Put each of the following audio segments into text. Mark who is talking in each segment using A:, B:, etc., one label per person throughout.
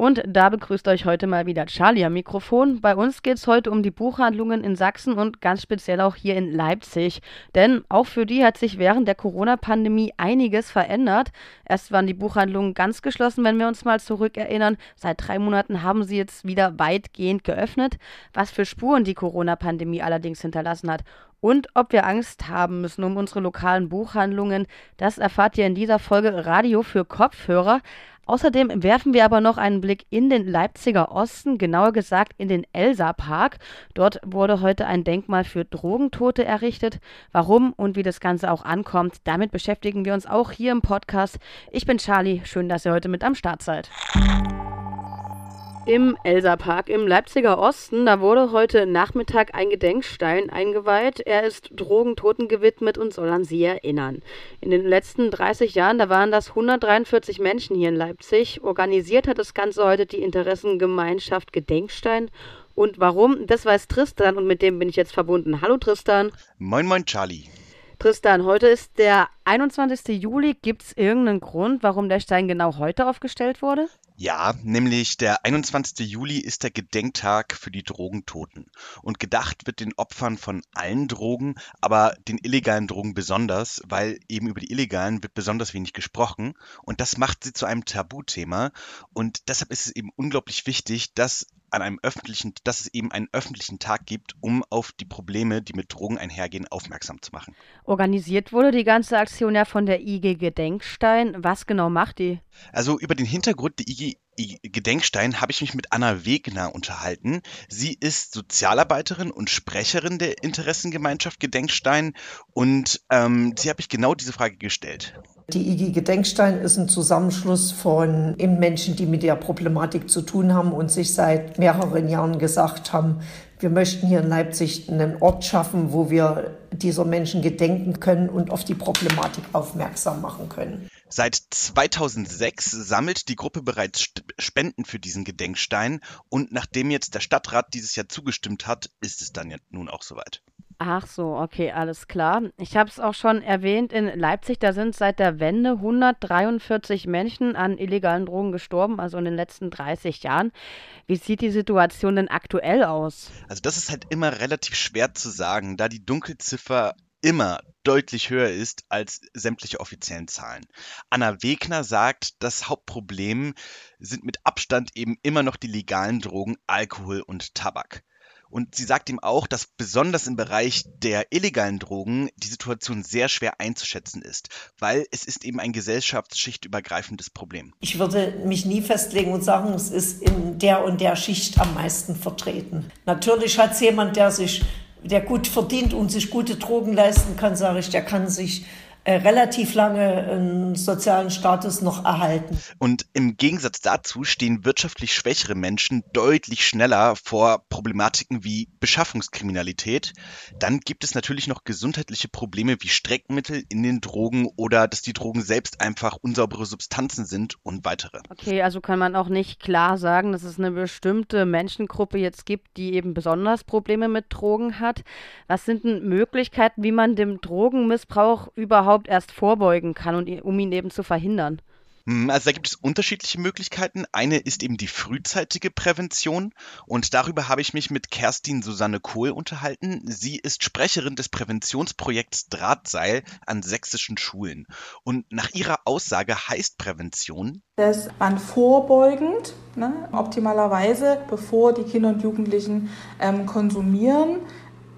A: Und da begrüßt euch heute mal wieder Charlie am Mikrofon. Bei uns geht es heute um die Buchhandlungen in Sachsen und ganz speziell auch hier in Leipzig. Denn auch für die hat sich während der Corona-Pandemie einiges verändert. Erst waren die Buchhandlungen ganz geschlossen, wenn wir uns mal zurückerinnern. Seit drei Monaten haben sie jetzt wieder weitgehend geöffnet. Was für Spuren die Corona-Pandemie allerdings hinterlassen hat und ob wir Angst haben müssen um unsere lokalen Buchhandlungen, das erfahrt ihr in dieser Folge Radio für Kopfhörer. Außerdem werfen wir aber noch einen Blick in den Leipziger Osten, genauer gesagt in den Elsa Park. Dort wurde heute ein Denkmal für Drogentote errichtet. Warum und wie das Ganze auch ankommt, damit beschäftigen wir uns auch hier im Podcast. Ich bin Charlie, schön, dass ihr heute mit am Start seid im Elsa-Park im Leipziger Osten. Da wurde heute Nachmittag ein Gedenkstein eingeweiht. Er ist Drogentoten gewidmet und soll an sie erinnern. In den letzten 30 Jahren, da waren das 143 Menschen hier in Leipzig. Organisiert hat das Ganze heute die Interessengemeinschaft Gedenkstein. Und warum, das weiß Tristan und mit dem bin ich jetzt verbunden. Hallo Tristan.
B: Moin, moin, Charlie.
A: Tristan, heute ist der 21. Juli. Gibt es irgendeinen Grund, warum der Stein genau heute aufgestellt wurde?
B: Ja, nämlich der 21. Juli ist der Gedenktag für die Drogentoten. Und gedacht wird den Opfern von allen Drogen, aber den illegalen Drogen besonders, weil eben über die illegalen wird besonders wenig gesprochen. Und das macht sie zu einem Tabuthema. Und deshalb ist es eben unglaublich wichtig, dass an einem öffentlichen, dass es eben einen öffentlichen Tag gibt, um auf die Probleme, die mit Drogen einhergehen, aufmerksam zu machen.
A: Organisiert wurde die ganze Aktion ja von der IG Gedenkstein. Was genau macht die?
B: Also über den Hintergrund der IG Gedenkstein habe ich mich mit Anna Wegner unterhalten. Sie ist Sozialarbeiterin und Sprecherin der Interessengemeinschaft Gedenkstein und ähm, sie habe ich genau diese Frage gestellt.
C: Die IG Gedenkstein ist ein Zusammenschluss von Menschen, die mit der Problematik zu tun haben und sich seit mehreren Jahren gesagt haben, wir möchten hier in Leipzig einen Ort schaffen, wo wir dieser Menschen gedenken können und auf die Problematik aufmerksam machen können.
B: Seit 2006 sammelt die Gruppe bereits Spenden für diesen Gedenkstein und nachdem jetzt der Stadtrat dieses Jahr zugestimmt hat, ist es dann ja nun auch soweit.
A: Ach so, okay, alles klar. Ich habe es auch schon erwähnt, in Leipzig, da sind seit der Wende 143 Menschen an illegalen Drogen gestorben, also in den letzten 30 Jahren. Wie sieht die Situation denn aktuell aus?
B: Also das ist halt immer relativ schwer zu sagen, da die Dunkelziffer immer deutlich höher ist als sämtliche offiziellen Zahlen. Anna Wegner sagt, das Hauptproblem sind mit Abstand eben immer noch die legalen Drogen Alkohol und Tabak. Und sie sagt ihm auch, dass besonders im Bereich der illegalen Drogen die Situation sehr schwer einzuschätzen ist, weil es ist eben ein gesellschaftsschichtübergreifendes Problem.
C: Ich würde mich nie festlegen und sagen, es ist in der und der Schicht am meisten vertreten. Natürlich hat es jemand, der sich der gut verdient und sich gute Drogen leisten kann, sage ich, der kann sich äh, relativ lange einen sozialen Status noch erhalten.
B: Und im Gegensatz dazu stehen wirtschaftlich schwächere Menschen deutlich schneller vor Problematiken wie Beschaffungskriminalität. Dann gibt es natürlich noch gesundheitliche Probleme wie Streckmittel in den Drogen oder dass die Drogen selbst einfach unsaubere Substanzen sind und weitere.
A: Okay, also kann man auch nicht klar sagen, dass es eine bestimmte Menschengruppe jetzt gibt, die eben besonders Probleme mit Drogen hat. Was sind denn Möglichkeiten, wie man dem Drogenmissbrauch überhaupt überhaupt erst vorbeugen kann, und, um ihn eben zu verhindern?
B: Hm, also da gibt es unterschiedliche Möglichkeiten. Eine ist eben die frühzeitige Prävention und darüber habe ich mich mit Kerstin Susanne Kohl unterhalten. Sie ist Sprecherin des Präventionsprojekts Drahtseil an sächsischen Schulen. Und nach ihrer Aussage heißt Prävention,
D: dass man vorbeugend, ne, optimalerweise, bevor die Kinder und Jugendlichen ähm, konsumieren,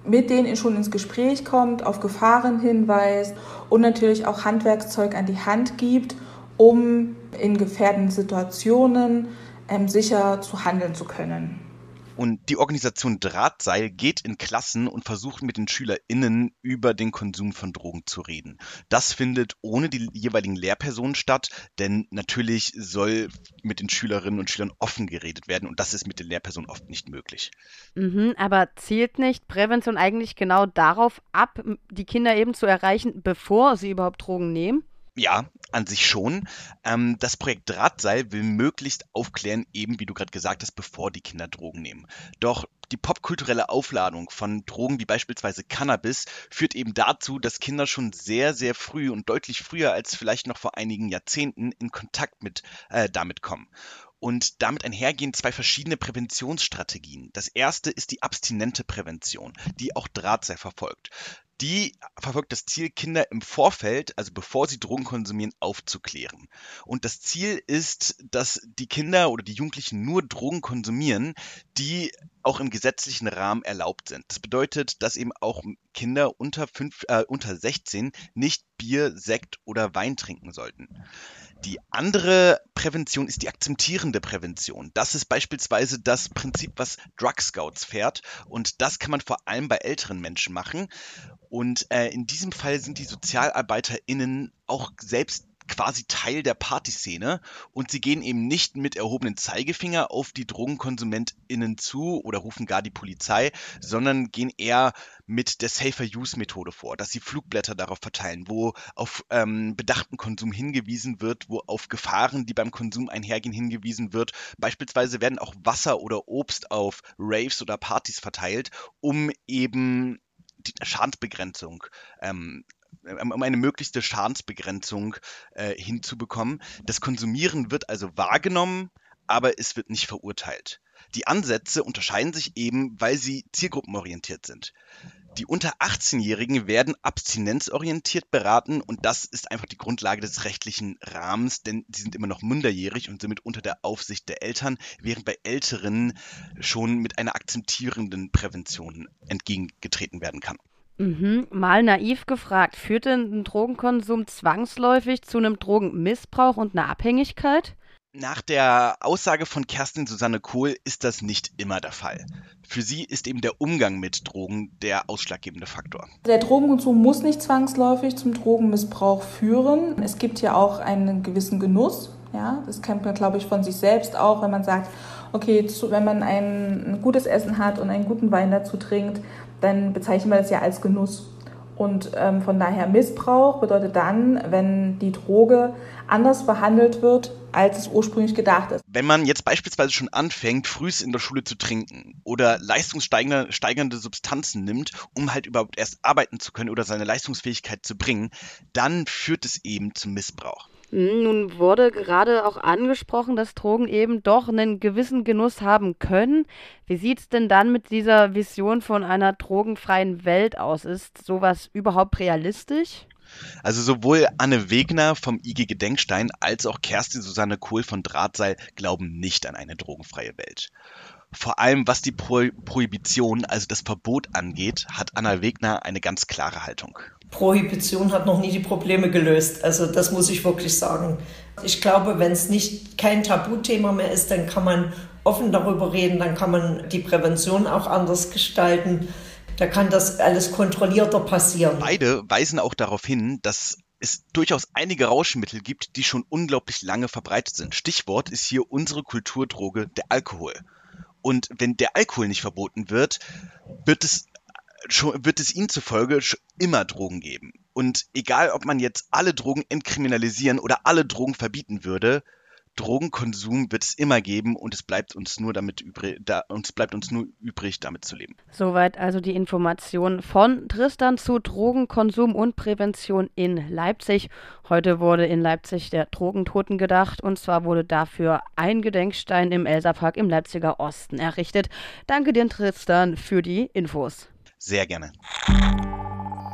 D: mit denen schon ins Gespräch kommt, auf Gefahren hinweist und natürlich auch Handwerkszeug an die Hand gibt, um in gefährdenden Situationen ähm, sicher zu handeln zu können.
B: Und die Organisation Drahtseil geht in Klassen und versucht mit den SchülerInnen über den Konsum von Drogen zu reden. Das findet ohne die jeweiligen Lehrpersonen statt, denn natürlich soll mit den Schülerinnen und Schülern offen geredet werden und das ist mit den Lehrpersonen oft nicht möglich.
A: Mhm, aber zielt nicht Prävention eigentlich genau darauf ab, die Kinder eben zu erreichen, bevor sie überhaupt Drogen nehmen?
B: Ja, an sich schon. Ähm, das Projekt Drahtseil will möglichst aufklären, eben wie du gerade gesagt hast, bevor die Kinder Drogen nehmen. Doch die popkulturelle Aufladung von Drogen wie beispielsweise Cannabis führt eben dazu, dass Kinder schon sehr, sehr früh und deutlich früher als vielleicht noch vor einigen Jahrzehnten in Kontakt mit äh, damit kommen. Und damit einhergehen zwei verschiedene Präventionsstrategien. Das erste ist die abstinente Prävention, die auch Drahtseil verfolgt. Die verfolgt das Ziel, Kinder im Vorfeld, also bevor sie Drogen konsumieren, aufzuklären. Und das Ziel ist, dass die Kinder oder die Jugendlichen nur Drogen konsumieren, die auch im gesetzlichen Rahmen erlaubt sind. Das bedeutet, dass eben auch Kinder unter, fünf, äh, unter 16 nicht Bier, Sekt oder Wein trinken sollten. Die andere Prävention ist die akzeptierende Prävention. Das ist beispielsweise das Prinzip, was Drug Scouts fährt. Und das kann man vor allem bei älteren Menschen machen. Und äh, in diesem Fall sind die SozialarbeiterInnen auch selbst quasi Teil der Partyszene und sie gehen eben nicht mit erhobenen Zeigefinger auf die DrogenkonsumentInnen zu oder rufen gar die Polizei, sondern gehen eher mit der Safer Use Methode vor, dass sie Flugblätter darauf verteilen, wo auf ähm, bedachten Konsum hingewiesen wird, wo auf Gefahren, die beim Konsum einhergehen, hingewiesen wird. Beispielsweise werden auch Wasser oder Obst auf Raves oder Partys verteilt, um eben die Schadensbegrenzung ähm, um eine möglichste Schadensbegrenzung äh, hinzubekommen. Das Konsumieren wird also wahrgenommen, aber es wird nicht verurteilt. Die Ansätze unterscheiden sich eben, weil sie zielgruppenorientiert sind. Die unter 18-Jährigen werden abstinenzorientiert beraten und das ist einfach die Grundlage des rechtlichen Rahmens, denn sie sind immer noch minderjährig und somit unter der Aufsicht der Eltern, während bei Älteren schon mit einer akzeptierenden Prävention entgegengetreten werden kann.
A: Mhm. Mal naiv gefragt, führt denn ein Drogenkonsum zwangsläufig zu einem Drogenmissbrauch und einer Abhängigkeit?
B: Nach der Aussage von Kerstin Susanne Kohl ist das nicht immer der Fall. Für sie ist eben der Umgang mit Drogen der ausschlaggebende Faktor.
D: Der Drogenkonsum muss nicht zwangsläufig zum Drogenmissbrauch führen. Es gibt ja auch einen gewissen Genuss. Ja, das kennt man, glaube ich, von sich selbst auch, wenn man sagt, okay, wenn man ein gutes Essen hat und einen guten Wein dazu trinkt, dann bezeichnen wir das ja als Genuss. Und ähm, von daher Missbrauch bedeutet dann, wenn die Droge anders behandelt wird, als es ursprünglich gedacht ist.
B: Wenn man jetzt beispielsweise schon anfängt, frühst in der Schule zu trinken oder leistungssteigernde Substanzen nimmt, um halt überhaupt erst arbeiten zu können oder seine Leistungsfähigkeit zu bringen, dann führt es eben zum Missbrauch.
A: Hm, nun wurde gerade auch angesprochen, dass Drogen eben doch einen gewissen Genuss haben können. Wie sieht es denn dann mit dieser Vision von einer drogenfreien Welt aus? Ist sowas überhaupt realistisch?
B: Also sowohl Anne Wegner vom IG Gedenkstein als auch Kerstin Susanne Kohl von Drahtseil glauben nicht an eine drogenfreie Welt. Vor allem was die Pro Prohibition, also das Verbot angeht, hat Anna Wegner eine ganz klare Haltung.
C: Prohibition hat noch nie die Probleme gelöst. Also das muss ich wirklich sagen. Ich glaube, wenn es nicht kein Tabuthema mehr ist, dann kann man offen darüber reden, dann kann man die Prävention auch anders gestalten. Da kann das alles kontrollierter passieren.
B: Beide weisen auch darauf hin, dass es durchaus einige Rauschmittel gibt, die schon unglaublich lange verbreitet sind. Stichwort ist hier unsere Kulturdroge, der Alkohol. Und wenn der Alkohol nicht verboten wird, wird es schon, wird es ihnen zufolge immer Drogen geben. Und egal, ob man jetzt alle Drogen entkriminalisieren oder alle Drogen verbieten würde, Drogenkonsum wird es immer geben und es bleibt uns nur damit übrig, da, uns bleibt uns nur übrig, damit zu leben.
A: Soweit also die Information von Tristan zu Drogenkonsum und Prävention in Leipzig. Heute wurde in Leipzig der Drogentoten gedacht und zwar wurde dafür ein Gedenkstein im Elsapark im Leipziger Osten errichtet. Danke dir, Tristan, für die Infos.
B: Sehr gerne.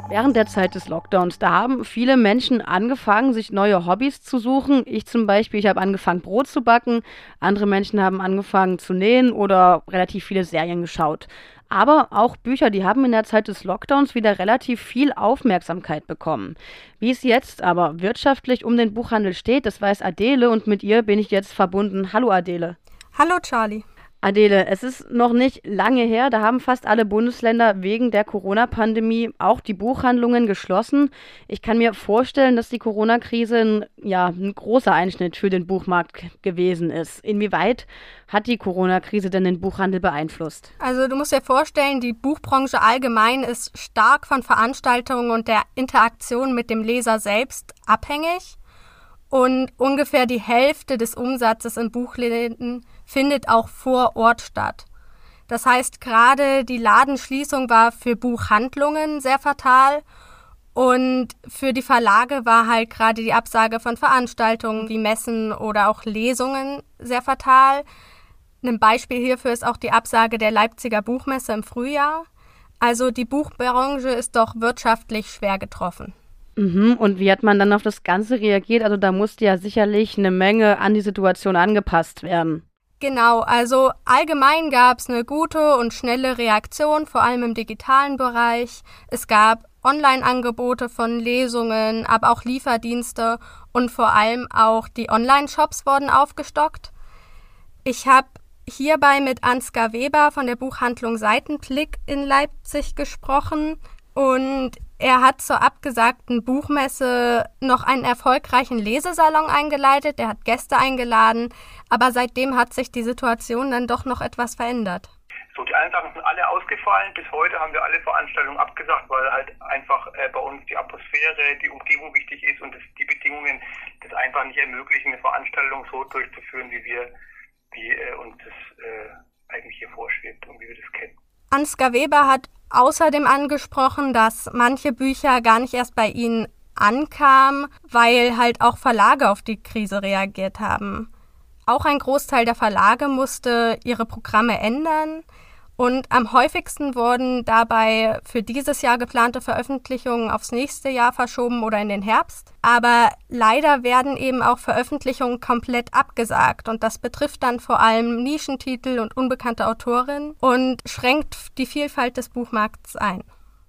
A: Während der Zeit des Lockdowns, da haben viele Menschen angefangen, sich neue Hobbys zu suchen. Ich zum Beispiel, ich habe angefangen, Brot zu backen. Andere Menschen haben angefangen zu nähen oder relativ viele Serien geschaut. Aber auch Bücher, die haben in der Zeit des Lockdowns wieder relativ viel Aufmerksamkeit bekommen. Wie es jetzt aber wirtschaftlich um den Buchhandel steht, das weiß Adele und mit ihr bin ich jetzt verbunden. Hallo Adele.
E: Hallo Charlie.
A: Adele, es ist noch nicht lange her, da haben fast alle Bundesländer wegen der Corona-Pandemie auch die Buchhandlungen geschlossen. Ich kann mir vorstellen, dass die Corona-Krise ein, ja, ein großer Einschnitt für den Buchmarkt gewesen ist. Inwieweit hat die Corona-Krise denn den Buchhandel beeinflusst?
E: Also du musst dir vorstellen, die Buchbranche allgemein ist stark von Veranstaltungen und der Interaktion mit dem Leser selbst abhängig. Und ungefähr die Hälfte des Umsatzes in Buchläden findet auch vor Ort statt. Das heißt, gerade die Ladenschließung war für Buchhandlungen sehr fatal und für die Verlage war halt gerade die Absage von Veranstaltungen wie Messen oder auch Lesungen sehr fatal. Ein Beispiel hierfür ist auch die Absage der Leipziger Buchmesse im Frühjahr. Also die Buchbranche ist doch wirtschaftlich schwer getroffen.
A: Mhm, und wie hat man dann auf das Ganze reagiert? Also da musste ja sicherlich eine Menge an die Situation angepasst werden.
E: Genau, also allgemein gab es eine gute und schnelle Reaktion, vor allem im digitalen Bereich. Es gab Online-Angebote von Lesungen, aber auch Lieferdienste und vor allem auch die Online-Shops wurden aufgestockt. Ich habe hierbei mit Ansgar Weber von der Buchhandlung Seitenblick in Leipzig gesprochen und er hat zur abgesagten Buchmesse noch einen erfolgreichen Lesesalon eingeleitet, er hat Gäste eingeladen, aber seitdem hat sich die Situation dann doch noch etwas verändert.
F: So, die einen Sachen sind alle ausgefallen. Bis heute haben wir alle Veranstaltungen abgesagt, weil halt einfach äh, bei uns die Atmosphäre, die Umgebung wichtig ist und das, die Bedingungen das einfach nicht ermöglichen, eine Veranstaltung so durchzuführen, wie wir, wie äh, uns das äh, eigentlich hier vorschwebt und wie wir das kennen.
E: Ansgar Weber hat außerdem angesprochen, dass manche Bücher gar nicht erst bei ihnen ankamen, weil halt auch Verlage auf die Krise reagiert haben. Auch ein Großteil der Verlage musste ihre Programme ändern. Und am häufigsten wurden dabei für dieses Jahr geplante Veröffentlichungen aufs nächste Jahr verschoben oder in den Herbst. Aber leider werden eben auch Veröffentlichungen komplett abgesagt und das betrifft dann vor allem Nischentitel und unbekannte Autorinnen und schränkt die Vielfalt des Buchmarkts ein.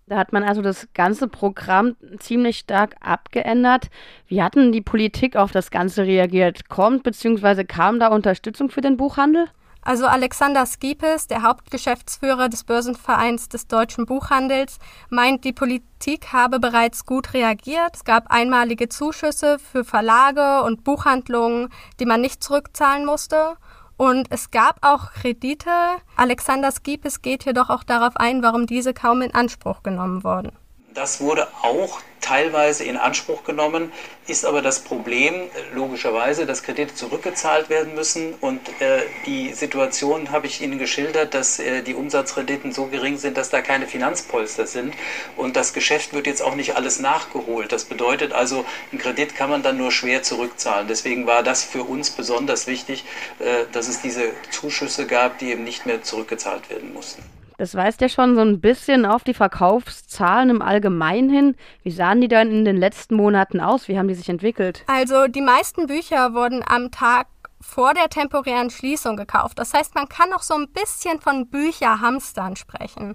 A: Da hat man also das ganze Programm ziemlich stark abgeändert. Wie hat denn die Politik auf das Ganze reagiert? Kommt bzw. kam da Unterstützung für den Buchhandel?
E: Also Alexander Skipes, der Hauptgeschäftsführer des Börsenvereins des deutschen Buchhandels, meint, die Politik habe bereits gut reagiert. Es gab einmalige Zuschüsse für Verlage und Buchhandlungen, die man nicht zurückzahlen musste. Und es gab auch Kredite. Alexander Skipes geht jedoch auch darauf ein, warum diese kaum in Anspruch genommen wurden.
G: Das wurde auch teilweise in Anspruch genommen, ist aber das Problem logischerweise, dass Kredite zurückgezahlt werden müssen und äh, die Situation habe ich Ihnen geschildert, dass äh, die Umsatzrenditen so gering sind, dass da keine Finanzpolster sind und das Geschäft wird jetzt auch nicht alles nachgeholt. Das bedeutet also, einen Kredit kann man dann nur schwer zurückzahlen. Deswegen war das für uns besonders wichtig, äh, dass es diese Zuschüsse gab, die eben nicht mehr zurückgezahlt werden mussten.
A: Das weist ja schon so ein bisschen auf die Verkaufszahlen im Allgemeinen hin. Wie sahen die dann in den letzten Monaten aus? Wie haben die sich entwickelt?
E: Also die meisten Bücher wurden am Tag vor der temporären Schließung gekauft. Das heißt, man kann auch so ein bisschen von Bücherhamstern sprechen.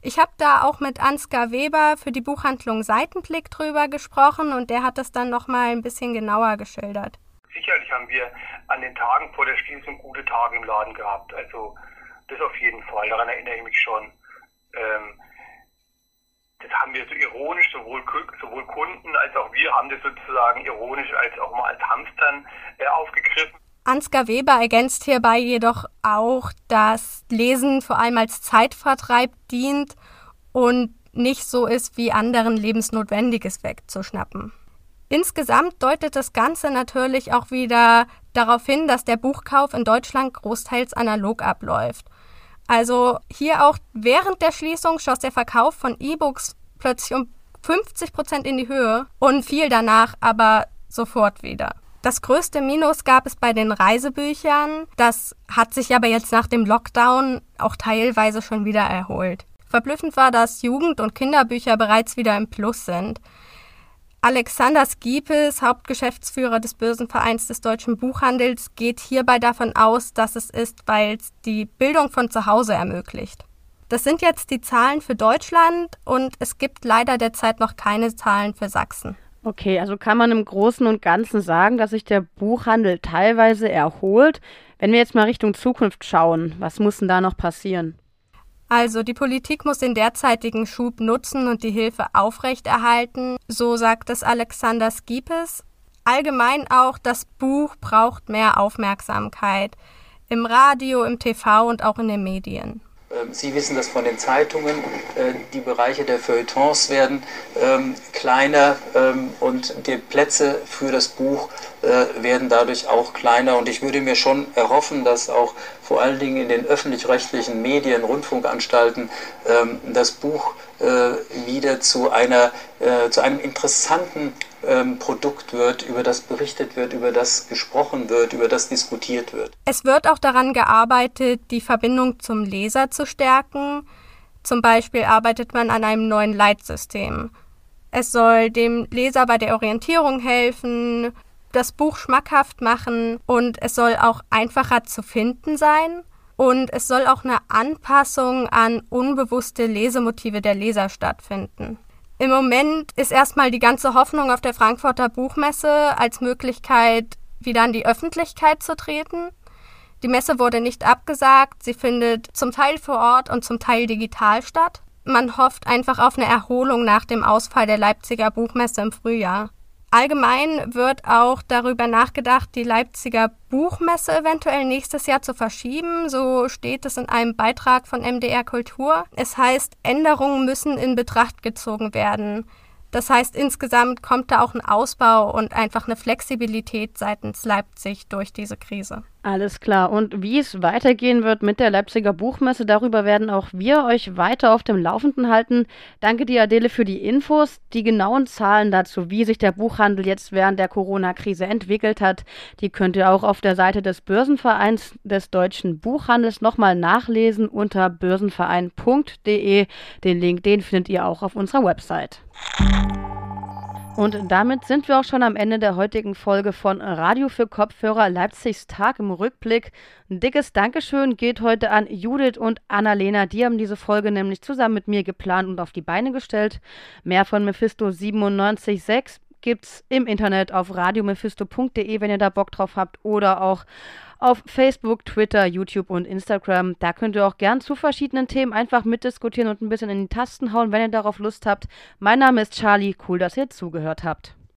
E: Ich habe da auch mit Ansgar Weber für die Buchhandlung Seitenblick drüber gesprochen und der hat das dann noch mal ein bisschen genauer geschildert.
F: Sicherlich haben wir an den Tagen vor der Schließung gute Tage im Laden gehabt. Also das auf jeden Fall, daran erinnere ich mich schon. Ähm, das haben wir so ironisch, sowohl, sowohl Kunden als auch wir haben das sozusagen ironisch als auch mal als Hamstern äh, aufgegriffen.
E: Ansgar Weber ergänzt hierbei jedoch auch, dass Lesen vor allem als Zeitvertreib dient und nicht so ist, wie anderen Lebensnotwendiges wegzuschnappen. Insgesamt deutet das Ganze natürlich auch wieder darauf hin, dass der Buchkauf in Deutschland großteils analog abläuft. Also hier auch während der Schließung schoss der Verkauf von E-Books plötzlich um 50 Prozent in die Höhe und fiel danach aber sofort wieder. Das größte Minus gab es bei den Reisebüchern. Das hat sich aber jetzt nach dem Lockdown auch teilweise schon wieder erholt. Verblüffend war, dass Jugend- und Kinderbücher bereits wieder im Plus sind. Alexander Skiepes, Hauptgeschäftsführer des Börsenvereins des deutschen Buchhandels, geht hierbei davon aus, dass es ist, weil es die Bildung von zu Hause ermöglicht. Das sind jetzt die Zahlen für Deutschland und es gibt leider derzeit noch keine Zahlen für Sachsen.
A: Okay, also kann man im Großen und Ganzen sagen, dass sich der Buchhandel teilweise erholt. Wenn wir jetzt mal Richtung Zukunft schauen, was muss denn da noch passieren?
E: Also die Politik muss den derzeitigen Schub nutzen und die Hilfe aufrechterhalten, so sagt es Alexander Skipes. Allgemein auch, das Buch braucht mehr Aufmerksamkeit im Radio, im TV und auch in den Medien.
G: Ähm, Sie wissen das von den Zeitungen. Äh, die Bereiche der Feuilletons werden ähm, kleiner ähm, und die Plätze für das Buch äh, werden dadurch auch kleiner. Und ich würde mir schon erhoffen, dass auch vor allen Dingen in den öffentlich-rechtlichen Medien, Rundfunkanstalten das Buch äh, wieder zu, einer, zu einem interessanten ähm, Produkt wird, über das berichtet wird, über das gesprochen wird, über das diskutiert wird.
E: Es wird auch daran gearbeitet, die Verbindung zum Leser zu stärken. Zum Beispiel arbeitet man an einem neuen Leitsystem. Es soll dem Leser bei der Orientierung helfen, das Buch schmackhaft machen und es soll auch einfacher zu finden sein. Und es soll auch eine Anpassung an unbewusste Lesemotive der Leser stattfinden. Im Moment ist erstmal die ganze Hoffnung auf der Frankfurter Buchmesse als Möglichkeit, wieder an die Öffentlichkeit zu treten. Die Messe wurde nicht abgesagt, sie findet zum Teil vor Ort und zum Teil digital statt. Man hofft einfach auf eine Erholung nach dem Ausfall der Leipziger Buchmesse im Frühjahr. Allgemein wird auch darüber nachgedacht, die Leipziger Buchmesse eventuell nächstes Jahr zu verschieben. So steht es in einem Beitrag von MDR Kultur. Es heißt, Änderungen müssen in Betracht gezogen werden. Das heißt, insgesamt kommt da auch ein Ausbau und einfach eine Flexibilität seitens Leipzig durch diese Krise.
A: Alles klar. Und wie es weitergehen wird mit der Leipziger Buchmesse, darüber werden auch wir euch weiter auf dem Laufenden halten. Danke dir, Adele, für die Infos. Die genauen Zahlen dazu, wie sich der Buchhandel jetzt während der Corona-Krise entwickelt hat, die könnt ihr auch auf der Seite des Börsenvereins des deutschen Buchhandels nochmal nachlesen unter börsenverein.de. Den Link, den findet ihr auch auf unserer Website. Und damit sind wir auch schon am Ende der heutigen Folge von Radio für Kopfhörer Leipzigs Tag im Rückblick. Ein dickes Dankeschön geht heute an Judith und Annalena. Die haben diese Folge nämlich zusammen mit mir geplant und auf die Beine gestellt. Mehr von Mephisto 97.6 gibt's im Internet auf radiomephisto.de, wenn ihr da Bock drauf habt, oder auch auf Facebook, Twitter, YouTube und Instagram. Da könnt ihr auch gern zu verschiedenen Themen einfach mitdiskutieren und ein bisschen in die Tasten hauen, wenn ihr darauf Lust habt. Mein Name ist Charlie. Cool, dass ihr zugehört habt.